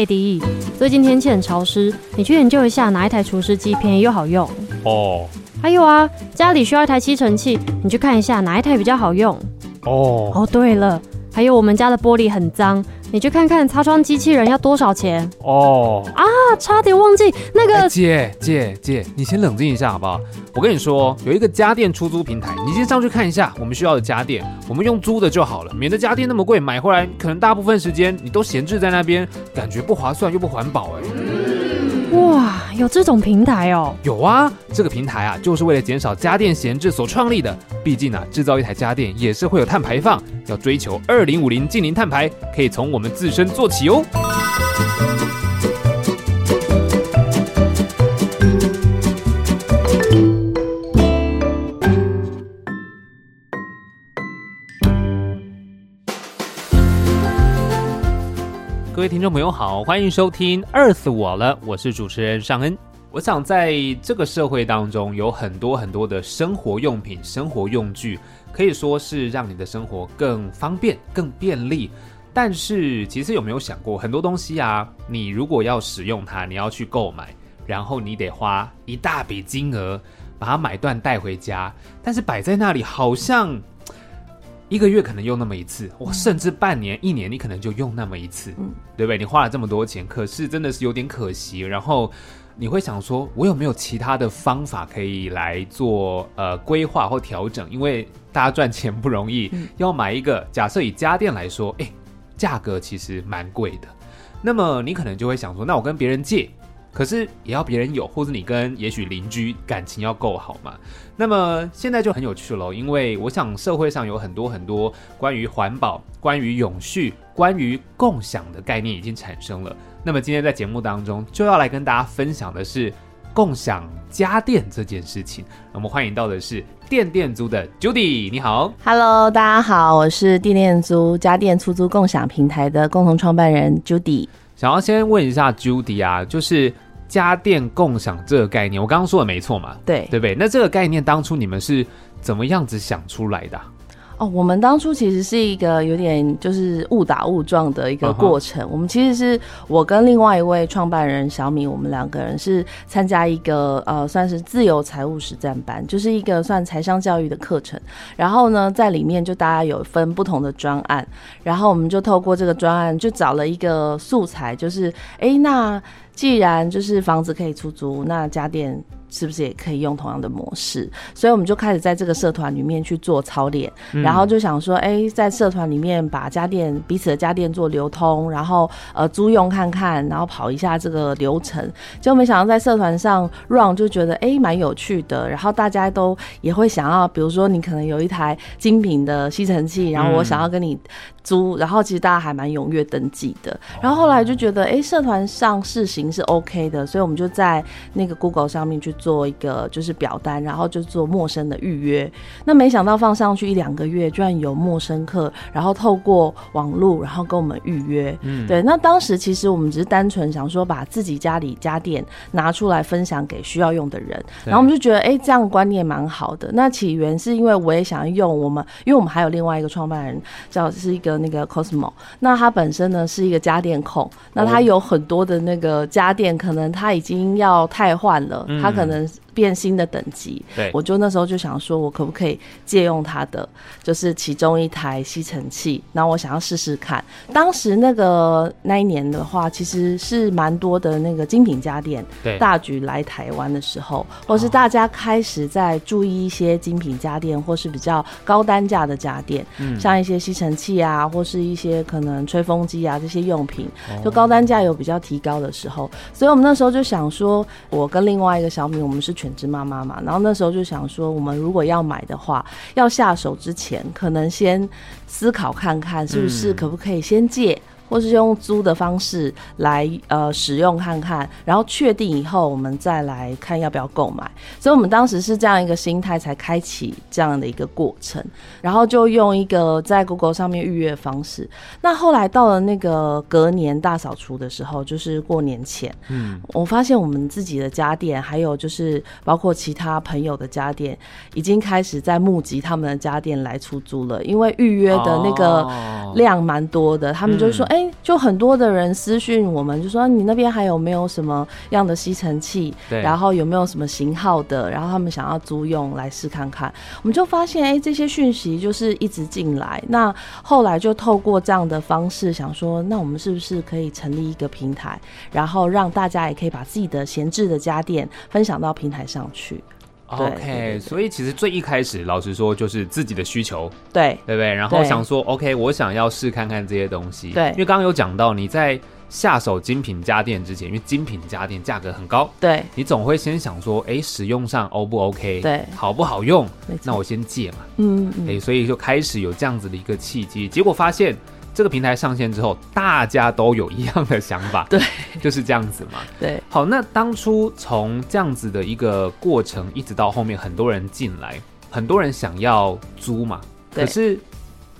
艾迪，最近天气很潮湿，你去研究一下哪一台除湿机便宜又好用哦。还有啊，家里需要一台吸尘器，你去看一下哪一台比较好用哦。哦，对了，还有我们家的玻璃很脏，你去看看擦窗机器人要多少钱哦。啊，差点忘记那个。姐姐姐，你先冷静一下好不好？我跟你说，有一个家电出租平台，你先上去看一下我们需要的家电，我们用租的就好了，免得家电那么贵，买回来可能大部分时间你都闲置在那边，感觉不划算又不环保哎。哇，有这种平台哦？有啊，这个平台啊，就是为了减少家电闲置所创立的。毕竟呢，制造一台家电也是会有碳排放，要追求二零五零净零碳排，可以从我们自身做起哦。各位听众朋友好，欢迎收听《饿死我了》，我是主持人尚恩。我想在这个社会当中，有很多很多的生活用品、生活用具，可以说是让你的生活更方便、更便利。但是，其实有没有想过，很多东西啊，你如果要使用它，你要去购买，然后你得花一大笔金额把它买断带回家，但是摆在那里好像。一个月可能用那么一次，我，甚至半年、一年，你可能就用那么一次，嗯，对不对？你花了这么多钱，可是真的是有点可惜。然后你会想说，我有没有其他的方法可以来做呃规划或调整？因为大家赚钱不容易，嗯，要买一个，假设以家电来说，哎，价格其实蛮贵的。那么你可能就会想说，那我跟别人借。可是也要别人有，或者你跟也许邻居感情要够好嘛。那么现在就很有趣喽，因为我想社会上有很多很多关于环保、关于永续、关于共享的概念已经产生了。那么今天在节目当中就要来跟大家分享的是共享家电这件事情。我们欢迎到的是电电租的 Judy，你好，Hello，大家好，我是电电租家电出租共享平台的共同创办人 Judy。想要先问一下 Judy 啊，就是家电共享这个概念，我刚刚说的没错嘛？对，对不对？那这个概念当初你们是怎么样子想出来的啊？哦，我们当初其实是一个有点就是误打误撞的一个过程。Uh -huh. 我们其实是我跟另外一位创办人小米，我们两个人是参加一个呃，算是自由财务实战班，就是一个算财商教育的课程。然后呢，在里面就大家有分不同的专案，然后我们就透过这个专案，就找了一个素材，就是哎，那既然就是房子可以出租，那家电。是不是也可以用同样的模式？所以我们就开始在这个社团里面去做操练，嗯，然后就想说，哎，在社团里面把家电彼此的家电做流通，然后呃租用看看，然后跑一下这个流程。结果没想到在社团上 run 就觉得哎蛮有趣的，然后大家都也会想要，比如说你可能有一台精品的吸尘器，然后我想要跟你租，然后其实大家还蛮踊跃登记的。然后后来就觉得哎社团上试行是 OK 的，所以我们就在那个 Google 上面去。做一个就是表单，然后就做陌生的预约。那没想到放上去一两个月，居然有陌生客，然后透过网络，然后跟我们预约。嗯，对。那当时其实我们只是单纯想说，把自己家里家电拿出来分享给需要用的人，然后我们就觉得，哎，这样观念蛮好的。那起源是因为我也想要用我们，因为我们还有另外一个创办人叫是一个那个 Cosmo，那他本身呢是一个家电控，那他有很多的那个家电，可能他已经要汰换了，他可能。变新的等级，对，我就那时候就想说，我可不可以借用他的，就是其中一台吸尘器，然后我想要试试看。当时那个那一年的话，其实是蛮多的那个精品家电大举来台湾的时候，或是大家开始在注意一些精品家电，或是比较高单价的家电，嗯，像一些吸尘器啊，或是一些可能吹风机啊这些用品，就高单价有比较提高的时候，所以我们那时候就想说，我跟另外一个小米，我们是全。全职妈妈嘛，然后那时候就想说，我们如果要买的话，要下手之前，可能先思考看看，是不是可不可以先借。或是用租的方式来呃使用看看，然后确定以后我们再来看要不要购买。所以我们当时是这样一个心态才开启这样的一个过程，然后就用一个在 Google 上面预约方式。那后来到了那个隔年大扫除的时候，就是过年前，嗯，我发现我们自己的家电，还有就是包括其他朋友的家电，已经开始在募集他们的家电来出租了，因为预约的那个量蛮多的，他们就说，哎。就很多的人私讯我们，就说你那边还有没有什么样的吸尘器？对，然后有没有什么型号的？然后他们想要租用来试看看。我们就发现，哎，这些讯息就是一直进来。那后来就透过这样的方式，想说，那我们是不是可以成立一个平台，然后让大家也可以把自己的闲置的家电分享到平台上去？OK，所以其实最一开始，老实说就是自己的需求，对对不对？然后想说，OK，我想要试看看这些东西，对。因为刚刚有讲到你在下手精品家电之前，因为精品家电价格很高，对，你总会先想说，哎，使用上 O 不 OK？对，好不好用？那我先借嘛，嗯嗯。哎，所以就开始有这样子的一个契机，结果发现。这个平台上线之后，大家都有一样的想法，对，就是这样子嘛。对，好，那当初从这样子的一个过程，一直到后面很多人进来，很多人想要租嘛，可是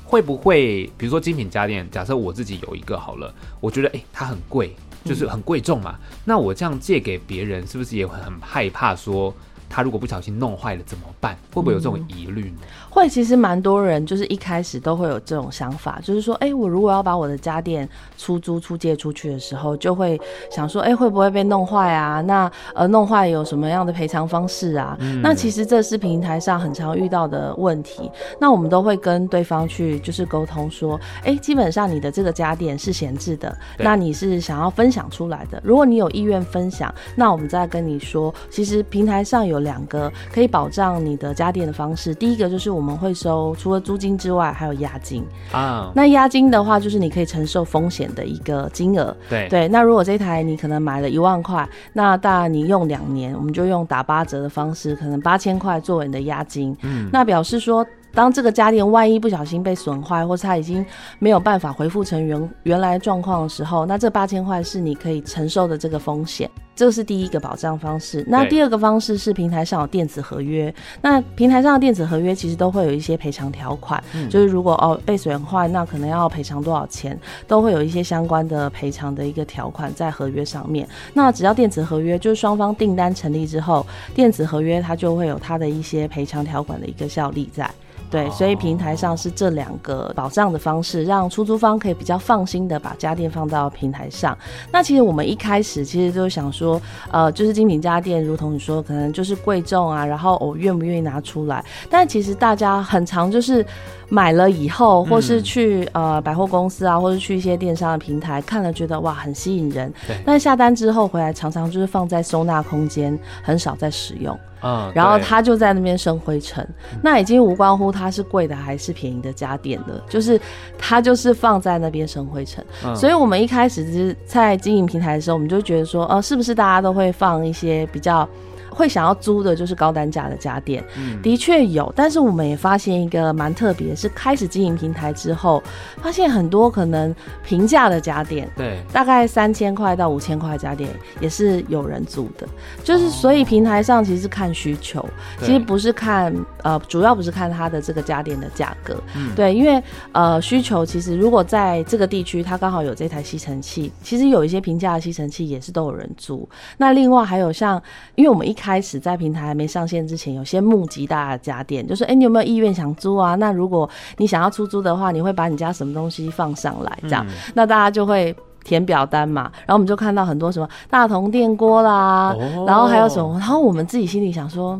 会不会，比如说精品家电，假设我自己有一个好了，我觉得哎，它很贵，就是很贵重嘛，嗯，那我这样借给别人，是不是也会很害怕说？他如果不小心弄坏了怎么办？会不会有这种疑虑呢？嗯，会，其实蛮多人就是一开始都会有这种想法，就是说，哎、欸，我如果要把我的家电出租、出借出去的时候，就会想说，哎、欸，会不会被弄坏啊？那呃，弄坏有什么样的赔偿方式啊？嗯、那其实这是平台上很常遇到的问题。那我们都会跟对方去就是沟通说，哎、欸，基本上你的这个家电是闲置的，那你是想要分享出来的。如果你有意愿分享，那我们再跟你说，其实平台上有。两个可以保障你的家电的方式，第一个就是我们会收除了租金之外，还有押金啊。Oh. 那押金的话，就是你可以承受风险的一个金额。对对。那如果这台你可能买了一万块，那大概你用两年，我们就用打八折的方式，可能八千块作为你的押金。嗯。那表示说，当这个家电万一不小心被损坏，或是它已经没有办法恢复成原原来状况的时候，那这八千块是你可以承受的这个风险。这是第一个保障方式。那第二个方式是平台上有电子合约。那平台上的电子合约其实都会有一些赔偿条款，嗯、就是如果哦被损坏，那可能要赔偿多少钱，都会有一些相关的赔偿的一个条款在合约上面。那只要电子合约就是双方订单成立之后，电子合约它就会有它的一些赔偿条款的一个效力在。对，所以平台上是这两个保障的方式，让出租方可以比较放心的把家电放到平台上。那其实我们一开始其实就想说，呃，就是精品家电，如同你说，可能就是贵重啊，然后我愿不愿意拿出来？但其实大家很常就是买了以后，或是去呃百货公司啊，或是去一些电商的平台看了，觉得哇很吸引人，对。但下单之后回来，常常就是放在收纳空间，很少在使用。嗯，然后它就在那边生灰尘，那已经无关乎它是贵的还是便宜的家电了，就是它就是放在那边生灰尘。嗯，所以我们一开始是在经营平台的时候，我们就觉得说，呃，是不是大家都会放一些比较会想要租的就是高单价的家电，嗯，的确有。但是我们也发现一个蛮特别，是开始经营平台之后，发现很多可能平价的家电，对，大概三千块到五千块家电也是有人租的。就是所以平台上其实是看需求，其实不是看呃，主要不是看它的这个家电的价格，嗯，对，因为呃需求其实如果在这个地区它刚好有这台吸尘器，其实有一些平价的吸尘器也是都有人租。那另外还有像，因为我们一开始在平台还没上线之前，有些募集大家的家电，就是哎、欸，你有没有意愿想租啊？那如果你想要出租的话，你会把你家什么东西放上来，这样，嗯、那大家就会填表单嘛。然后我们就看到很多什么大同电锅啦，哦、然后还有什么，然后我们自己心里想说。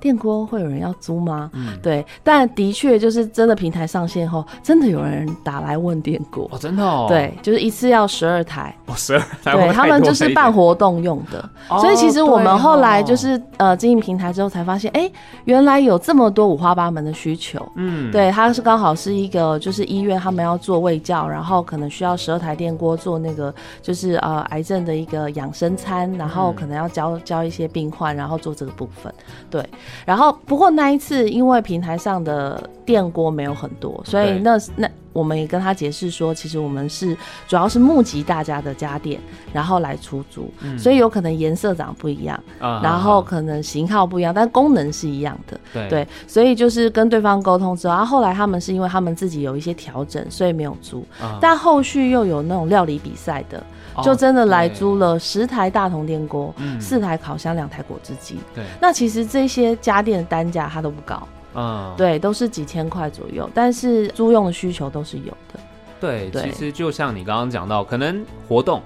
电锅会有人要租吗？嗯，对，但的确就是真的平台上线后，真的有人打来问电锅。哦，真的哦，对，就是一次要十二台。哦，十二台，对他们就是办活动用的，哦、所以其实我们后来就是、哦、呃经营平台之后才发现，哎、欸，原来有这么多五花八门的需求，嗯，对，它是刚好是一个就是医院他们要做卫教，然后可能需要十二台电锅做那个就是呃癌症的一个养生餐，然后可能要教教一些病患，然后做这个部分，对。然后，不过那一次，因为平台上的电锅没有很多，所以那那我们也跟他解释说，其实我们是主要是募集大家的家电，然后来出租，嗯、所以有可能颜色长不一样，嗯、然后可能型号不一样，但功能是一样的。对，对，所以就是跟对方沟通之后，然后后来他们是因为他们自己有一些调整，所以没有租，嗯、但后续又有那种料理比赛的。就真的来租了十台大同电锅，四、嗯、台烤箱，两台果汁机。对，那其实这些家电的单价它都不高，嗯，对，都是几千块左右，但是租用的需求都是有的。对，对。其实就像你刚刚讲到，可能活动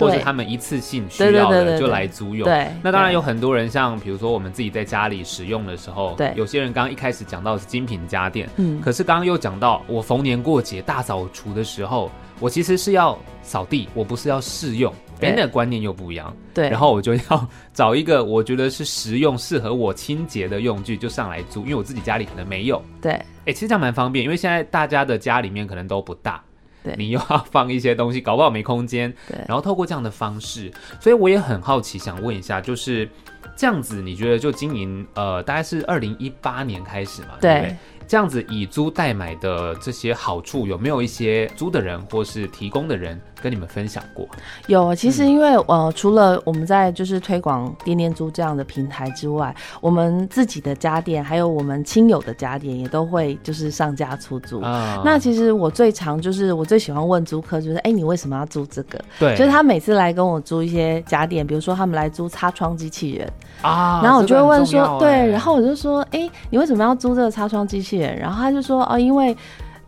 或者他们一次性需要的就来租用。对，那当然有很多人，像比如说我们自己在家里使用的时候，对，有些人刚刚一开始讲到是精品家电，嗯，可是刚刚又讲到我逢年过节大扫除的时候。我其实是要扫地，我不是要试用，哎，那个观念又不一样。对，然后我就要找一个我觉得是实用、适合我清洁的用具，就上来租，因为我自己家里可能没有。对，哎，其实这样蛮方便，因为现在大家的家里面可能都不大，对，你又要放一些东西，搞不好没空间。对，然后透过这样的方式，所以我也很好奇，想问一下，就是这样子，你觉得就经营，呃，大概是二零一八年开始嘛？对。对这样子以租代买的这些好处，有没有一些租的人或是提供的人跟你们分享过？有，其实因为、嗯、呃，除了我们在就是推广电电租这样的平台之外，我们自己的家电还有我们亲友的家电也都会就是上架出租。啊、那其实我最常就是我最喜欢问租客就是，哎、欸，你为什么要租这个？对，就是他每次来跟我租一些家电，比如说他们来租擦窗机器人啊，然后我就会问说，欸、对，然后我就说，哎、欸，你为什么要租这个擦窗机器人？然后他就说哦，因为，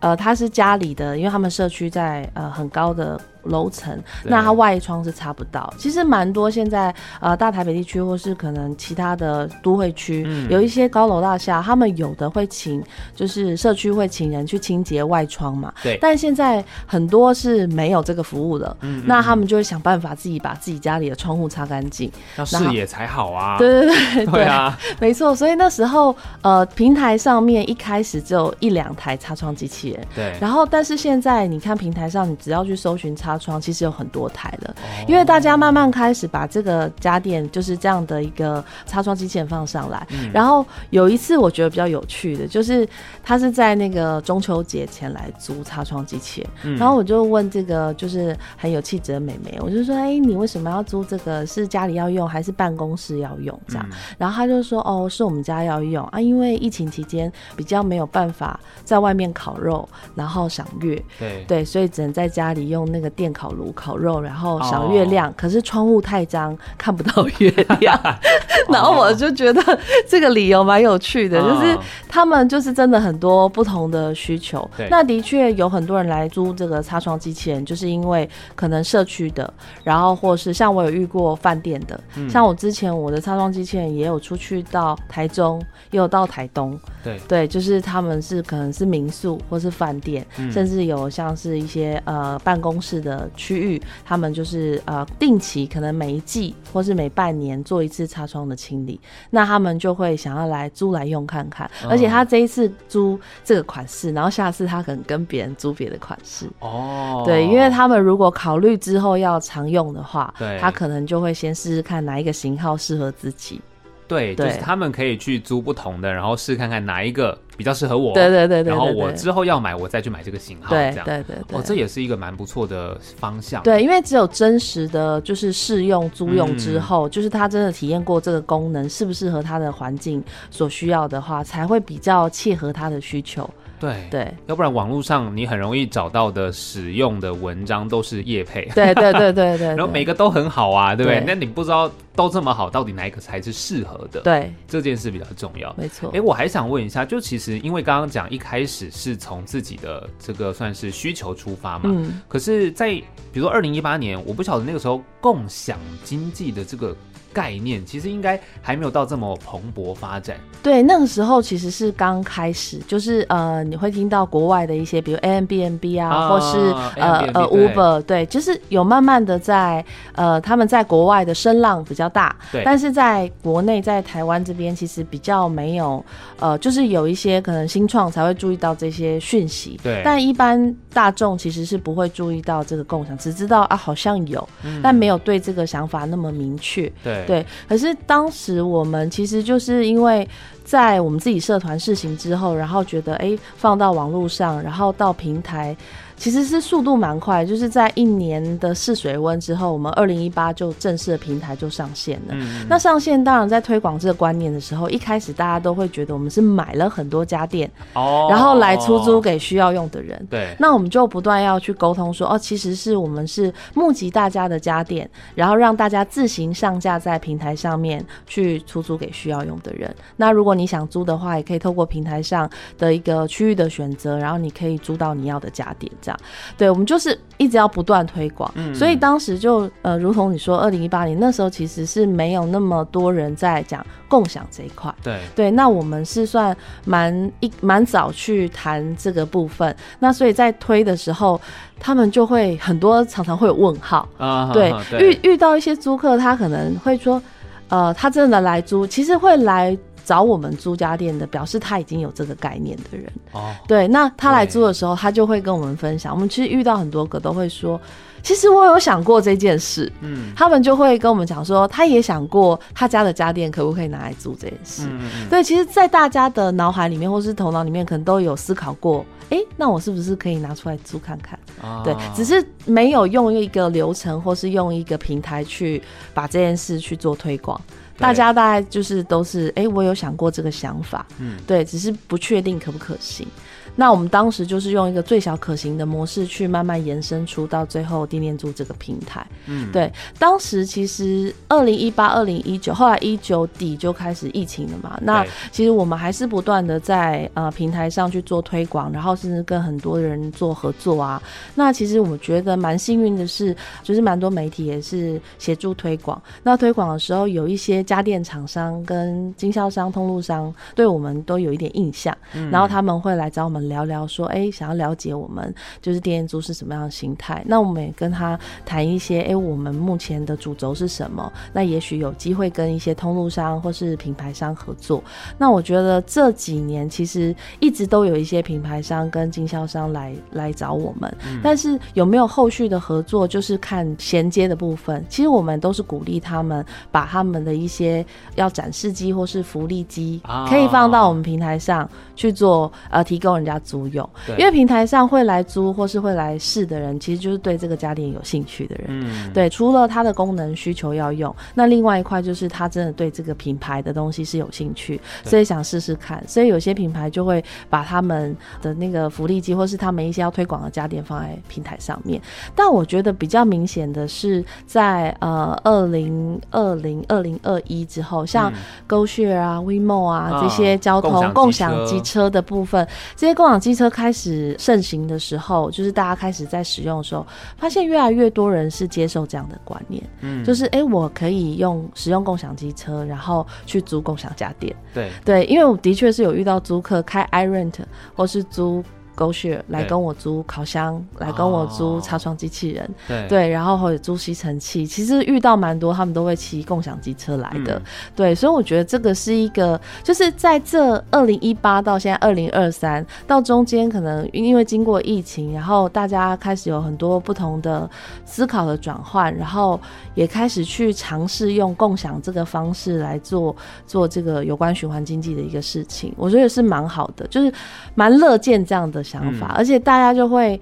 呃，他是家里的，因为他们社区在呃很高的。楼层，那它外窗是擦不到。其实蛮多现在呃大台北地区或是可能其他的都会区，嗯、有一些高楼大厦，他们有的会请，就是社区会请人去清洁外窗嘛。对。但现在很多是没有这个服务的，嗯嗯，那他们就会想办法自己把自己家里的窗户擦干净，那视野才好啊。对对对对啊，没错。所以那时候呃平台上面一开始只有一两台擦窗机器人，对。然后但是现在你看平台上，你只要去搜寻擦。擦窗其实有很多台了，因为大家慢慢开始把这个家电就是这样的一个擦窗机器人放上来。然后有一次我觉得比较有趣的，就是他是在那个中秋节前来租擦窗机器人，然后我就问这个就是很有气质的美眉，我就说：“哎，你为什么要租这个？是家里要用还是办公室要用？”这样，然后他就说：“哦，是我们家要用啊，因为疫情期间比较没有办法在外面烤肉，然后赏月，对对，所以只能在家里用那个。”电烤炉烤肉，然后赏月亮。Oh. 可是窗户太脏，看不到月亮。然后我就觉得这个理由蛮有趣的，oh. 就是他们就是真的很多不同的需求。那的确有很多人来租这个擦窗机器人，就是因为可能社区的，然后或是像我有遇过饭店的，嗯、像我之前我的擦窗机器人也有出去到台中，也有到台东。对对，就是他们是可能是民宿或是饭店，嗯、甚至有像是一些呃办公室的。的区域，他们就是呃定期可能每一季或是每半年做一次擦窗的清理，那他们就会想要来租来用看看，而且他这一次租这个款式，然后下次他可能跟别人租别的款式。哦，对，因为他们如果考虑之后要常用的话，对，他可能就会先试试看哪一个型号适合自己。对，就是他们可以去租不同的，然后试看看哪一个比较适合我。对对对对，然后我之后要买，我再去买这个型号。对这样对对对，哦，这也是一个蛮不错的方向。对，因为只有真实的就是试用租用之后，就是他真的体验过这个功能适不适合他的环境所需要的话，才会比较切合他的需求。对对，要不然网络上你很容易找到的使用的文章都是叶配，对对对对对，然后每个都很好啊，对不对？对那你不知道都这么好，到底哪一个才是适合的？对，这件事比较重要。没错。哎，我还想问一下，就其实因为刚刚讲一开始是从自己的这个算是需求出发嘛，嗯，可是，在比如说二零一八年，我不晓得那个时候共享经济的这个。概念其实应该还没有到这么蓬勃发展。对，那个时候其实是刚开始，就是呃，你会听到国外的一些，比如 Airbnb 啊，啊或是呃呃 Uber，对，就是有慢慢的在呃，他们在国外的声浪比较大，对，但是在国内，在台湾这边其实比较没有，呃，就是有一些可能新创才会注意到这些讯息，对，但一般大众其实是不会注意到这个共享，只知道啊好像有，嗯、但没有对这个想法那么明确，对。可是当时我们其实就是因为在我们自己社团试行之后，然后觉得哎，放到网络上，然后到平台。其实是速度蛮快，就是在一年的试水温之后，我们二零一八就正式的平台就上线了。嗯、那上线当然在推广这个观念的时候，一开始大家都会觉得我们是买了很多家电，哦，然后来出租给需要用的人。对，那我们就不断要去沟通说，哦，其实是我们是募集大家的家电，然后让大家自行上架在平台上面去出租给需要用的人。那如果你想租的话，也可以透过平台上的一个区域的选择，然后你可以租到你要的家电，这样。对，我们就是一直要不断推广，嗯，所以当时就呃，如同你说，二零一八年那时候其实是没有那么多人在讲共享这一块，对。对，那我们是算蛮一蛮早去谈这个部分，那所以在推的时候，他们就会很多常常会有问号啊，对，啊、对遇遇到一些租客，他可能会说，呃，他真的来租，其实会来。找我们租家电的，表示他已经有这个概念的人。哦，对，那他来租的时候，他就会跟我们分享。我们其实遇到很多个都会说，其实我有想过这件事。嗯，他们就会跟我们讲说，他也想过他家的家电可不可以拿来租这件事。嗯嗯。对，其实，在大家的脑海里面或是头脑里面，可能都有思考过，哎，那我是不是可以拿出来租看看？哦，对，只是没有用一个流程或是用一个平台去把这件事去做推广。大家大概就是都是哎、欸，我有想过这个想法，嗯，对，只是不确定可不可行。那我们当时就是用一个最小可行的模式去慢慢延伸出到最后地念租这个平台。嗯，对，当时其实二零一八、二零一九，后来一九底就开始疫情了嘛。那其实我们还是不断的在呃平台上去做推广，然后甚至跟很多人做合作啊。那其实我觉得蛮幸运的是，就是蛮多媒体也是协助推广。那推广的时候，有一些家电厂商跟经销商、通路商对我们都有一点印象，嗯、然后他们会来找我们。聊聊说，哎、欸，想要了解我们就是低廉租是什么样的形态，那我们也跟他谈一些，哎、欸，我们目前的主轴是什么？那也许有机会跟一些通路商或是品牌商合作。那我觉得这几年其实一直都有一些品牌商跟经销商来来找我们，嗯、但是有没有后续的合作，就是看衔接的部分。其实我们都是鼓励他们把他们的一些要展示机或是福利机，可以放到我们平台上去做，呃，提供人家。租用，因为平台上会来租或是会来试的人，其实就是对这个家电有兴趣的人。嗯，对，除了它的功能需求要用，那另外一块就是他真的对这个品牌的东西是有兴趣，所以想试试看。所以有些品牌就会把他们的那个福利机或是他们一些要推广的家电放在平台上面。但我觉得比较明显的是在呃二零二零二零二一之后，像 GoShare 啊、WeMo 啊这些交通共享机车的部分，这些。共享机车开始盛行的时候，就是大家开始在使用的时候，发现越来越多人是接受这样的观念，嗯，就是哎、欸，我可以用使用共享机车，然后去租共享家电，对。对，因为我的确是有遇到租客开 iRent 或是租 GoShare 来跟我租烤箱，来跟我租擦窗机器人，对。对，然后或者租吸尘器，其实遇到蛮多，他们都会骑共享机车来的，对，所以我觉得这个是一个，就是在这二零一八到现在二零二三到中间，可能因为经过疫情，然后大家开始有很多不同的思考的转换，然后也开始去尝试用共享这个方式来做做这个有关循环经济的一个事情，我觉得是蛮好的，就是蛮乐见这样的想法，嗯、而且大家就会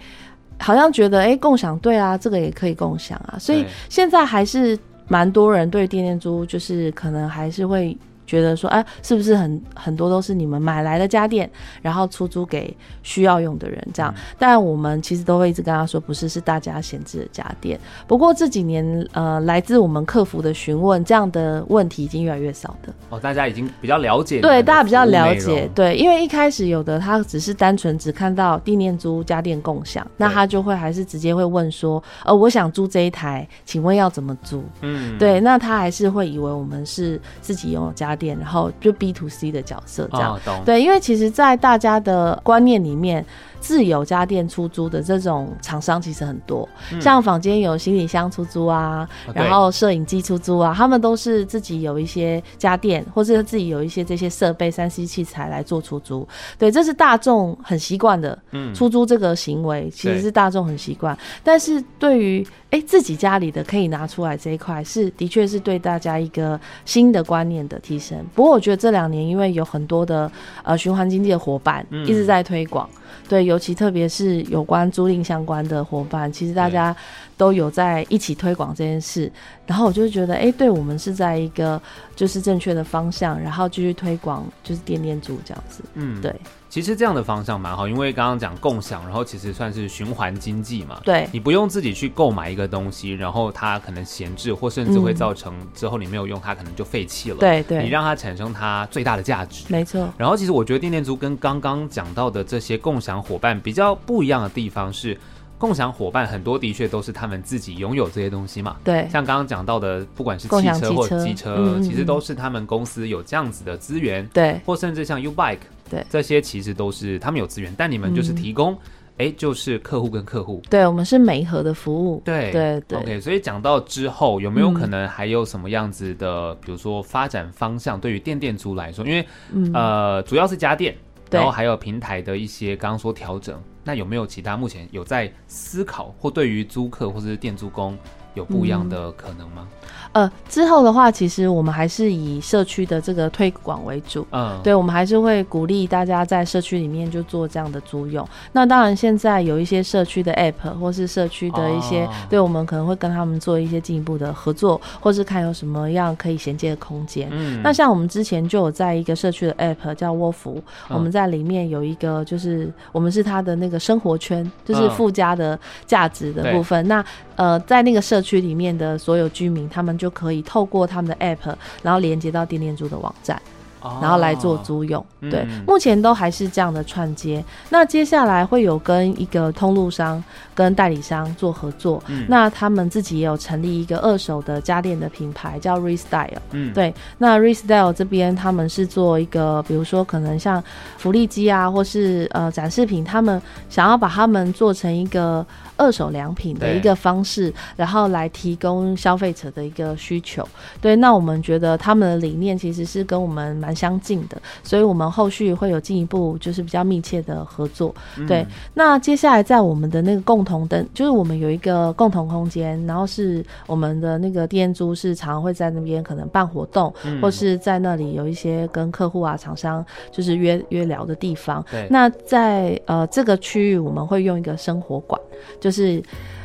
好像觉得，哎、欸，共享对啊，这个也可以共享啊，所以现在还是蛮多人对电电租，就是可能还是会。觉得说，哎、啊，是不是很很多都是你们买来的家电，然后出租给需要用的人这样？但我们其实都会一直跟他说，不是，是大家闲置的家电。不过这几年，呃，来自我们客服的询问，这样的问题已经越来越少的。哦，大家已经比较了解，对，大家比较了解，对，因为一开始有的他只是单纯只看到地面租家电共享，那他就会还是直接会问说，呃，我想租这一台，请问要怎么租？嗯，对，那他还是会以为我们是自己拥有家电。然后就 B to C 的角色这样，哦、对，因为其实，在大家的观念里面。自有家电出租的这种厂商其实很多，嗯、像坊间有行李箱出租啊，哦、然后摄影机出租啊，他们都是自己有一些家电，或是自己有一些这些设备、三 C 器材来做出租。对，这是大众很习惯的，嗯，出租这个行为、嗯、其实是大众很习惯。但是对于哎、欸、自己家里的可以拿出来这一块，是的确是对大家一个新的观念的提升。不过我觉得这两年因为有很多的呃循环经济的伙伴一直在推广。嗯对，尤其特别是有关租赁相关的伙伴，其实大家都有在一起推广这件事。然后我就觉得，哎，对我们是在一个就是正确的方向，然后继续推广就是店店租这样子。嗯，对。其实这样的方向蛮好，因为刚刚讲共享，然后其实算是循环经济嘛。对，你不用自己去购买一个东西，然后它可能闲置，或甚至会造成之后你没有用它，可能就废弃了。对对，你让它产生它最大的价值。没错。然后其实我觉得电电租跟刚刚讲到的这些共享伙伴比较不一样的地方是，共享伙伴很多的确都是他们自己拥有这些东西嘛。对。像刚刚讲到的，不管是汽车或机车，嗯、其实都是他们公司有这样子的资源。对。或甚至像 U Bike。对，这些其实都是他们有资源，但你们就是提供，哎、嗯，就是客户跟客户。对，我们是媒合的服务。对对对。OK，所以讲到之后，有没有可能还有什么样子的，嗯、比如说发展方向，对于电电租来说，因为、嗯、呃，主要是家电，然后还有平台的一些刚刚说调整，那有没有其他目前有在思考，或对于租客或者是电租工有不一样的可能吗？嗯呃，之后的话，其实我们还是以社区的这个推广为主。嗯，对，我们还是会鼓励大家在社区里面就做这样的租用。那当然，现在有一些社区的 App 或是社区的一些，哦、对，我们可能会跟他们做一些进一步的合作，或是看有什么样可以衔接的空间。嗯，那像我们之前就有在一个社区的 App 叫窝福，嗯、我们在里面有一个，就是我们是它的那个生活圈，就是附加的价值的部分。嗯、那呃，在那个社区里面的所有居民，他们就可以透过他们的 App，然后连接到电电珠的网站。然后来做租用，哦、对，嗯、目前都还是这样的串接。那接下来会有跟一个通路商、跟代理商做合作。嗯、那他们自己也有成立一个二手的家电的品牌，叫 Restyle。嗯，对。那 Restyle 这边他们是做一个，比如说可能像福利机啊，或是呃展示品，他们想要把他们做成一个二手良品的一个方式，然后来提供消费者的一个需求。对，那我们觉得他们的理念其实是跟我们蛮相近的，所以我们后续会有进一步就是比较密切的合作。嗯、对，那接下来在我们的那个共同的，就是我们有一个共同空间，然后是我们的那个店租是常常会在那边可能办活动，嗯、或是在那里有一些跟客户啊厂商就是约约聊的地方。对，那在呃这个区域我们会用一个生活馆，就是。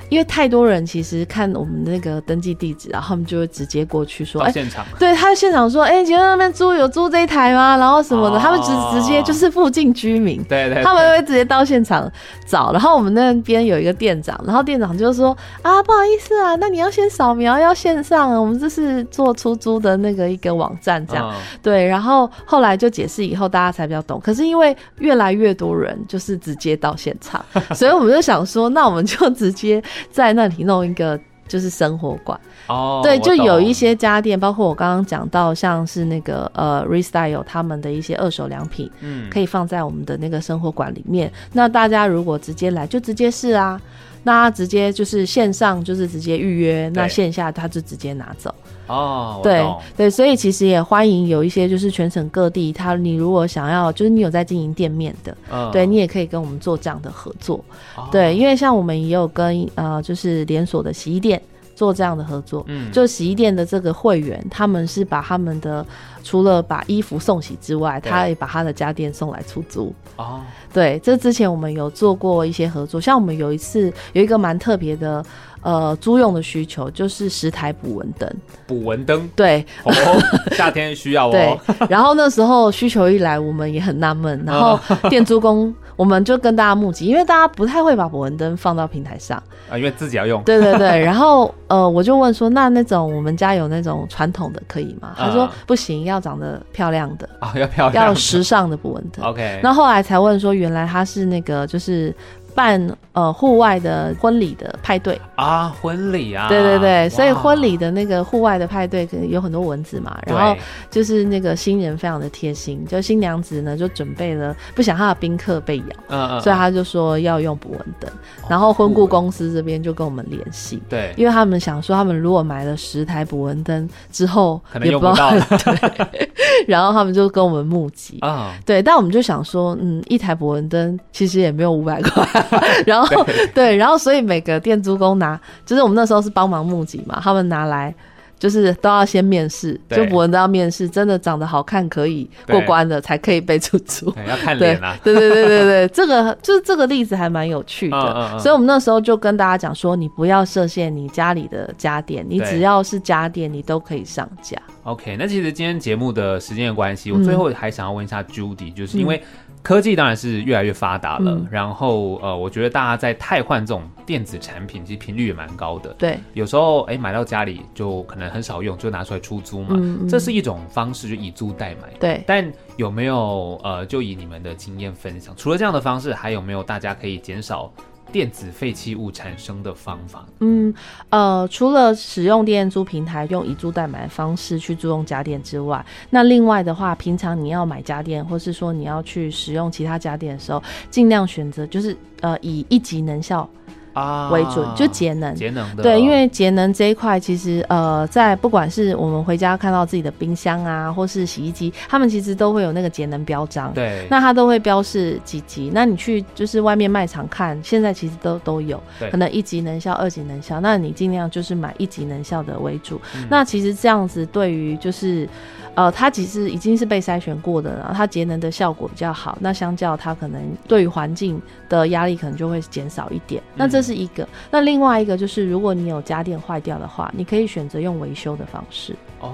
因为太多人其实看我们那个登记地址，然后他们就会直接过去说：“哎，现场。”对，他现场说：“哎，请问那边租有租这一台吗？”然后什么的，他们直直接就是附近居民，对对，他们会直接到现场找。然后我们那边有一个店长，然后店长就说：“啊，不好意思啊，那你要先扫描，要线上，我们这是做出租的那个一个网站，这样对。”然后后来就解释以后，大家才比较懂。可是因为越来越多人就是直接到现场，所以我们就想说，那我们就直接。在那里弄一个就是生活馆。哦，对，就有一些家电，包括我刚刚讲到，像是那个呃 Restyle 他们的一些二手良品，嗯，可以放在我们的那个生活馆里面。那大家如果直接来，就直接试啊。那直接就是线上，就是直接预约；那线下他就直接拿走。哦，对对，所以其实也欢迎有一些就是全省各地，他你如果想要，就是你有在经营店面的，嗯、对你也可以跟我们做这样的合作。哦、对，因为像我们也有跟呃，就是连锁的洗衣店。做这样的合作，嗯，就洗衣店的这个会员，他们是把他们的除了把衣服送洗之外，他也把他的家电送来出租。哦，对，这之前我们有做过一些合作，像我们有一次有一个蛮特别的。呃，租用的需求就是十台捕蚊灯，捕蚊灯，对，哦，夏天需要哦。对，然后那时候需求一来，我们也很纳闷，然后 店租工我们就跟大家募集，因为大家不太会把捕蚊灯放到平台上啊，因为自己要用。对对对，然后呃，我就问说，那那种我们家有那种传统的可以吗？他说不行，要长得漂亮的啊，要漂亮，要时尚的捕蚊灯。OK，那后来才问说，原来他是那个就是。办呃户外的婚礼的派对。啊，婚礼啊，对对对，所以婚礼的那个户外的派对可能有很多蚊子嘛，然后就是那个新人非常的贴心，就新娘子呢就准备了，不想她的宾客被咬，嗯嗯，所以他就说要用捕蚊灯，然后婚顾公司这边就跟我们联系，对，因为他们想说他们如果买了十台捕蚊灯之后可能用不到。然后他们就跟我们募集。啊，对，但我们就想说，嗯，一台捕蚊灯其实也没有五百块。然后对，然后所以每个店租工拿，就是我们那时候是帮忙募集嘛，他们拿来就是都要先面试，就捕蚊都要面试，真的长得好看可以过关的才可以被出租。要看脸啊！对对对对对，这个就是这个例子还蛮有趣的，嗯嗯嗯，所以我们那时候就跟大家讲说，你不要设限你家里的家电，你只要是家电，你都可以上架。OK，那其实今天节目的时间的关系，我最后还想要问一下 Judy，、嗯、就是因为。科技当然是越来越发达了，嗯、然后呃，我觉得大家在汰换这种电子产品，其实频率也蛮高的。对，有时候哎买到家里就可能很少用，就拿出来出租嘛，嗯嗯、这是一种方式，就以租代买。对，但有没有呃，就以你们的经验分享，除了这样的方式，还有没有大家可以减少电子废弃物产生的方法，嗯，呃，除了使用电租平台用以租代买的方式去租用家电之外，那另外的话，平常你要买家电，或是说你要去使用其他家电的时候，尽量选择就是呃以一级能效。啊，为准就节能，节能的对，因为节能这一块其实呃，在不管是我们回家看到自己的冰箱啊，或是洗衣机，他们其实都会有那个节能标章，对，那它都会标示几级。那你去就是外面卖场看，现在其实都都有，可能一级能效、二级能效，那你尽量就是买一级能效的为主。嗯、那其实这样子对于就是。呃，它其实已经是被筛选过的了，它节能的效果比较好。那相较它可能对于环境的压力可能就会减少一点。那这是一个。嗯、那另外一个就是，如果你有家电坏掉的话，你可以选择用维修的方式。哦，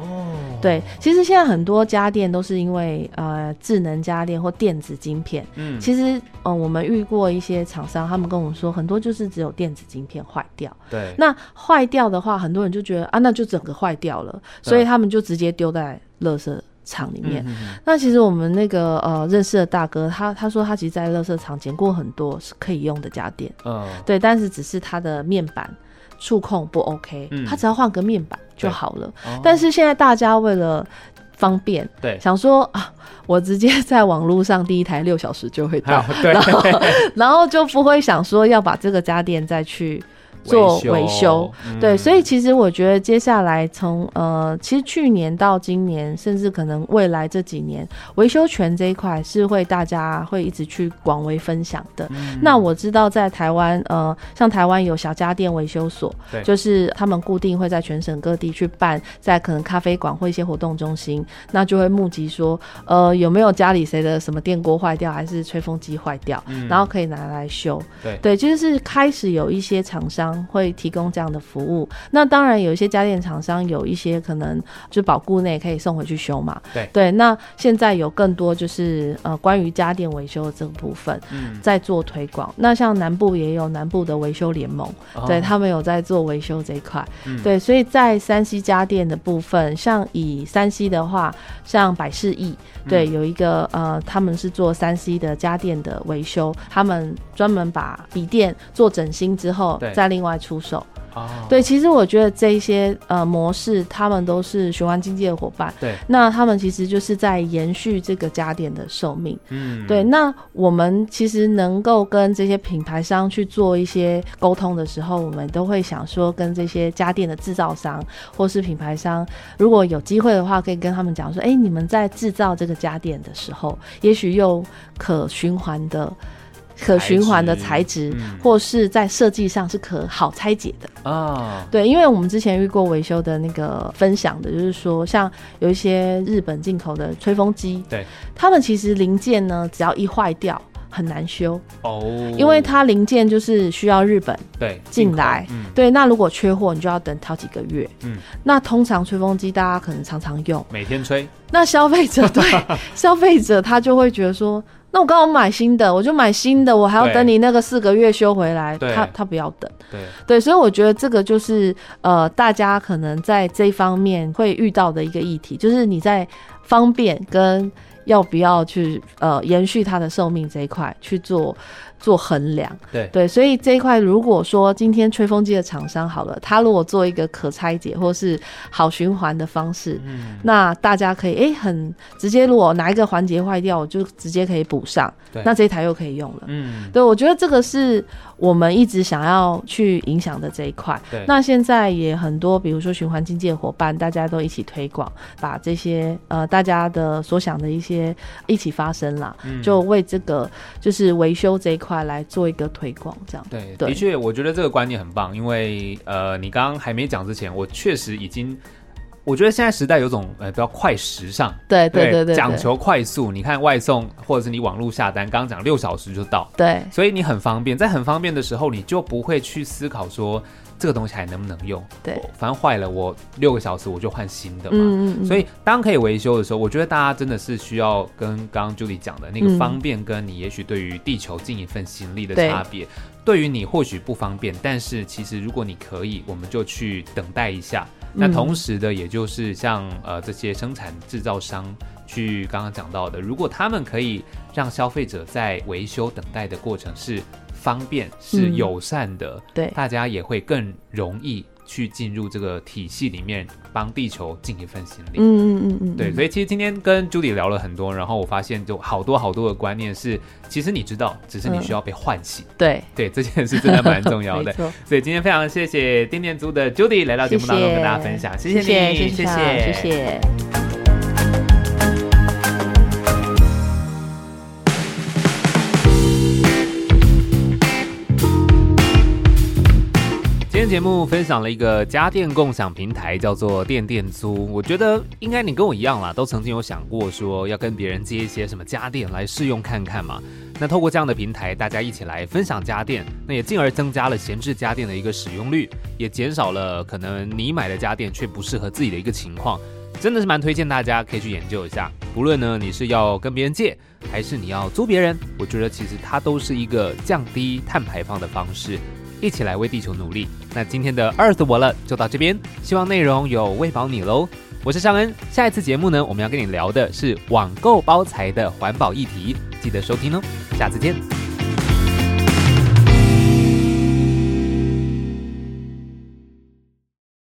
对，其实现在很多家电都是因为呃智能家电或电子晶片。嗯，其实嗯、呃，我们遇过一些厂商，他们跟我们说，很多就是只有电子晶片坏掉。对，那坏掉的话，很多人就觉得啊，那就整个坏掉了，所以他们就直接丢在。垃圾场里面，嗯、哼哼，那其实我们那个呃认识的大哥，他他说他其实，在乐色场捡过很多是可以用的家电，嗯，对，但是只是他的面板触控不 OK，嗯，他只要换个面板就好了。对。但是现在大家为了方便，对，想说啊，我直接在网络上第一台六小时就会到，对。然后 然后就不会想说要把这个家电再去。做维修，嗯、对，所以其实我觉得接下来从呃，其实去年到今年，甚至可能未来这几年，维修权这一块是会大家会一直去广为分享的。嗯、那我知道在台湾，呃，像台湾有小家电维修所，对就是他们固定会在全省各地去办，在可能咖啡馆或一些活动中心，那就会募集说，呃，有没有家里谁的什么电锅坏掉，还是吹风机坏掉，嗯、然后可以拿来修。对，对，就是开始有一些厂商。会提供这样的服务，那当然有一些家电厂商有一些可能就保固内可以送回去修嘛。对。对，那现在有更多就是呃关于家电维修的这个部分，嗯，在做推广。那像南部也有南部的维修联盟，哦、对他们有在做维修这一块。嗯、对，所以在山西家电的部分，像以山西的话，像百事易，对，有一个呃他们是做山西的家电的维修，他们专门把笔电做整新之后，再另外。出手哦，对，其实我觉得这一些呃模式，他们都是循环经济的伙伴。对，那他们其实就是在延续这个家电的寿命。嗯，对。那我们其实能够跟这些品牌商去做一些沟通的时候，我们都会想说，跟这些家电的制造商或是品牌商，如果有机会的话，可以跟他们讲说，哎，你们在制造这个家电的时候，也许用可循环的。可循环的材质，嗯，或是在设计上是可好拆解的啊，哦。对，因为我们之前遇过维修的那个分享的，就是说，像有一些日本进口的吹风机，对，他们其实零件呢，只要一坏掉，很难修哦，因为它零件就是需要日本对进来，嗯，对，那如果缺货，你就要等好几个月，嗯，那通常吹风机大家可能常常用，每天吹，那消费者对 消费者他就会觉得说。那我刚好买新的，我就买新的，我还要等你那个四个月修回来，他他不要等，对对，所以我觉得这个就是呃，大家可能在这一方面会遇到的一个议题，就是你在方便跟要不要去呃延续它的寿命这一块去做。做衡量，对。对，所以这一块，如果说今天吹风机的厂商好了，他如果做一个可拆解或是好循环的方式，嗯，那大家可以哎、欸，很直接，如果哪一个环节坏掉，我就直接可以补上，对，那这一台又可以用了，嗯，对，我觉得这个是我们一直想要去影响的这一块，对，那现在也很多，比如说循环经济的伙伴，大家都一起推广，把这些呃大家的所想的一些一起发生啦，嗯，就为这个就是维修这一块。块来做一个推广，这样对，的确，我觉得这个观念很棒，因为呃，你刚刚还没讲之前，我确实已经，我觉得现在时代有种呃比较快时尚，对对对对，讲求快速。你看外送或者是你网络下单，刚刚讲六小时就到，对，所以你很方便，在很方便的时候，你就不会去思考说。这个东西还能不能用？对，反正坏了，我六个小时我就换新的嘛。嗯嗯。所以当可以维修的时候，我觉得大家真的是需要跟刚刚 Judy 讲的那个方便，跟你也许对于地球尽一份心力的差别。对于你或许不方便，但是其实如果你可以，我们就去等待一下。那同时的，也就是像呃这些生产制造商去刚刚讲到的，如果他们可以让消费者在维修等待的过程是。方便是友善的，嗯，对，大家也会更容易去进入这个体系里面，帮地球尽一份心力。嗯嗯嗯嗯，对，所以其实今天跟 Judy 聊了很多，然后我发现就好多好多的观念是，其实你知道，只是你需要被唤醒。嗯、对对，这件事真的蛮重要的。所以今天非常谢谢电电租的 Judy 来到节目当中跟大家分享，谢谢，谢谢你，谢谢，谢谢。谢谢节目分享了一个家电共享平台，叫做电电租。我觉得应该你跟我一样啦，都曾经有想过说要跟别人借一些什么家电来试用看看嘛。那透过这样的平台，大家一起来分享家电，那也进而增加了闲置家电的一个使用率，也减少了可能你买的家电却不适合自己的一个情况。真的是蛮推荐大家可以去研究一下。不论呢你是要跟别人借，还是你要租别人，我觉得其实它都是一个降低碳排放的方式。一起来为地球努力。那今天的 Earth 我了就到这边，希望内容有喂饱你喽。我是尚恩，下一次节目呢，我们要跟你聊的是网购包材的环保议题，记得收听哦。下次见。